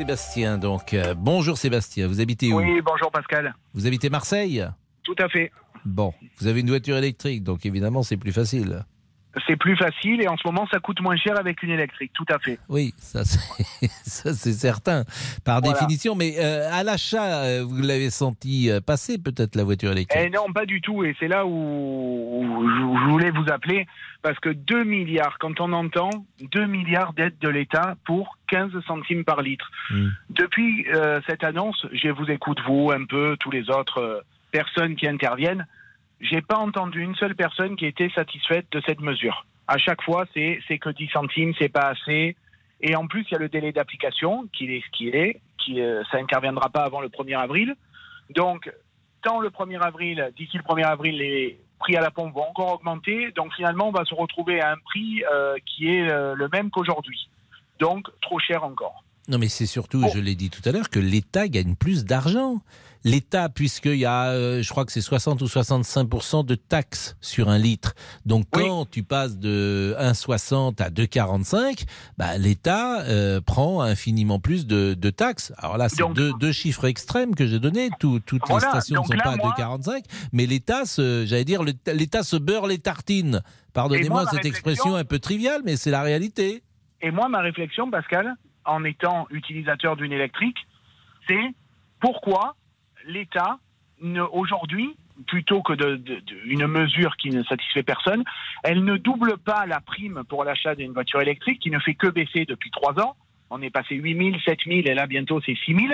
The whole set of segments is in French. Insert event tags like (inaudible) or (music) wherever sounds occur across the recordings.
Sébastien, donc. Euh, bonjour Sébastien, vous habitez où? Oui, bonjour Pascal. Vous habitez Marseille? Tout à fait. Bon, vous avez une voiture électrique, donc évidemment c'est plus facile. C'est plus facile et en ce moment ça coûte moins cher avec une électrique, tout à fait. Oui, (laughs) ça c'est certain, par Voilà. définition. Mais euh, à l'achat, euh, vous l'avez senti euh, passer peut-être la voiture électrique? Eh non, pas du tout. Et c'est là où, où je voulais vous appeler. Parce que 2 milliards, quand on entend 2 milliards d'aides de l'État pour 15 centimes par litre. Mm. Depuis euh, cette annonce, je vous écoute, vous, un peu, tous les autres euh, personnes qui interviennent. J'ai pas entendu une seule personne qui était satisfaite de cette mesure. À chaque fois, c'est que 10 centimes, c'est pas assez. Et en plus, il y a le délai d'application qui est ce qu'il est, qui euh, ça interviendra pas avant le 1er avril. Donc, tant le 1er avril, d'ici le 1er avril, les prix à la pompe vont encore augmenter. Donc finalement, on va se retrouver à un prix euh, qui est euh, le même qu'aujourd'hui. Donc trop cher encore. Non, mais c'est surtout, Bon. je l'ai dit tout à l'heure, que l'État gagne plus d'argent. L'État, puisqu'il y a, euh, je crois que c'est 60 ou 65% de taxes sur un litre. Donc Oui. quand tu passes de 1,60 à 2,45, bah, l'État euh, prend infiniment plus de, de taxes. Alors là, c'est deux, deux chiffres extrêmes que j'ai donnés. Tout- toutes Voilà, les stations ne sont là, pas à moi- 2,45, mais l'État, se- j'allais dire, l'État se beurre les tartines. Pardonnez-moi cette expression un peu triviale, mais c'est la réalité. Et moi, ma réflexion, Pascal, en étant utilisateur d'une électrique, c'est pourquoi l'État, aujourd'hui, plutôt que de, mesure qui ne satisfait personne, elle ne double pas la prime pour l'achat d'une voiture électrique qui ne fait que baisser depuis trois ans. On est passé 8 000, 7 000 et là bientôt c'est 6 000.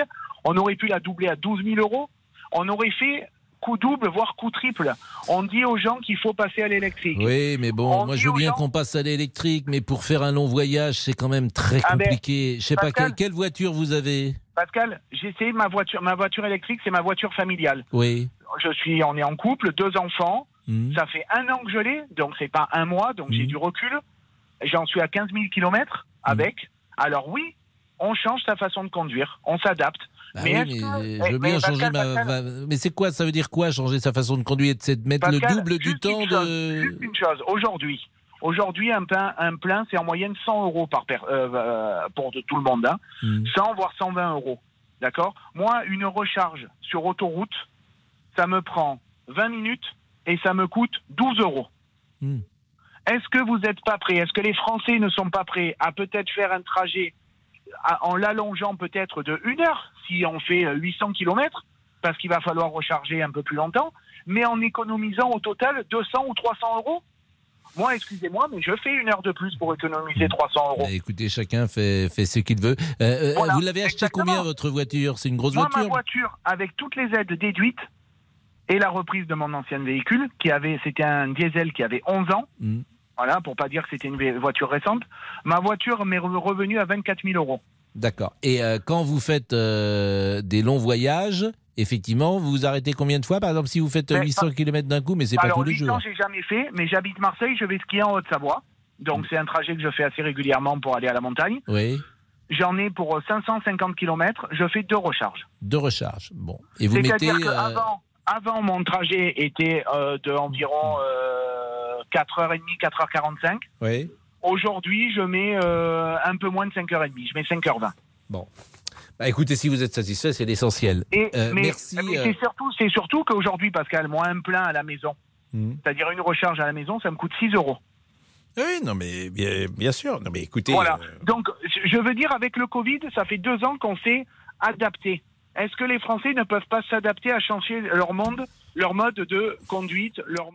On aurait pu la doubler à 12 000 euros. On aurait fait coup double, voire coup triple. On dit aux gens qu'il faut passer à l'électrique. Oui, mais bon, On moi je veux bien gens- qu'on passe à l'électrique, mais pour faire un long voyage, c'est quand même très Ah ben, compliqué. Je sais pas, quelle, quelle voiture vous avez Pascal, j'ai essayé ma voiture, ma voiture électrique, c'est ma voiture familiale. Oui. je suis, on est en couple, deux enfants. Hmm. Ça fait un an que je l'ai, donc c'est pas un mois, donc j'ai Mhm. du recul. J'en suis à 15 000 kilomètres avec. Alors oui, on change sa façon de conduire, on s'adapte. Bah mais oui, est-ce mais que- je veux mais bien Pascal, changer ma, Pascal- ma- Mais c'est quoi Ça veut dire quoi changer sa façon de conduire C'est de mettre le double du temps une chose, de. Juste une chose, aujourd'hui, aujourd'hui un plein, un plein, c'est en moyenne 100 euros par per- euh, pour tout le monde, hein. Hmm. 100 voire 120 euros, d'accord? Moi, une recharge sur autoroute, ça me prend 20 minutes et ça me coûte 12 euros. Hmm. Est-ce que vous n'êtes pas prêts? Est-ce que les Français ne sont pas prêts à peut-être faire un trajet en l'allongeant peut-être de une heure si on fait euh, 800 km parce qu'il va falloir recharger un peu plus longtemps, mais en économisant au total 200 ou 300 euros Moi, excusez-moi, mais je fais une heure de plus pour économiser 300 euros. Bah, écoutez, chacun fait, fait ce qu'il veut. Euh, euh, Voilà, vous l'avez acheté combien votre voiture? C'est une grosse Moi, voiture ma voiture, avec toutes les aides déduites et la reprise de mon ancien véhicule, qui avait, c'était un diesel qui avait 11 ans, Hmm. Voilà, pour pas dire que c'était une voiture récente, ma voiture m'est re- revenue à 24 000 euros. D'accord. Et euh, quand vous faites euh, des longs voyages, effectivement, vous vous arrêtez combien de fois? Par exemple, si vous faites euh, Mais 800 km d'un coup, mais c'est pas Alors, tous les 800, jours. j'ai jamais fait, mais j'habite Marseille, je vais skier en Haute-Savoie. Donc, c'est un trajet que je fais assez régulièrement pour aller à la montagne. Oui. J'en ai pour euh, 550 km, je fais deux recharges. De recharge. Bon. Et vous mettez. Euh, qu'avant, avant, mon trajet était euh, de environ euh, 4h30, 4h45. Oui. Aujourd'hui, je mets euh, un peu moins de 5h30, je mets 5h20. Bon. Bah, écoutez, si vous êtes satisfait, c'est l'essentiel. Euh, merci, mais euh. c'est surtout, surtout qu'aujourd'hui, Pascal, moi, un plein à la maison, Hmm. c'est-à-dire une recharge à la maison, ça me coûte 6 euros. Oui, non, mais bien, bien sûr. Non, mais écoutez. Voilà. euh, Donc, je- je veux dire, avec le Covid, ça fait deux ans qu'on s'est adapté. Est-ce que les Français ne peuvent pas s'adapter à changer leur monde, leur mode de conduite, leur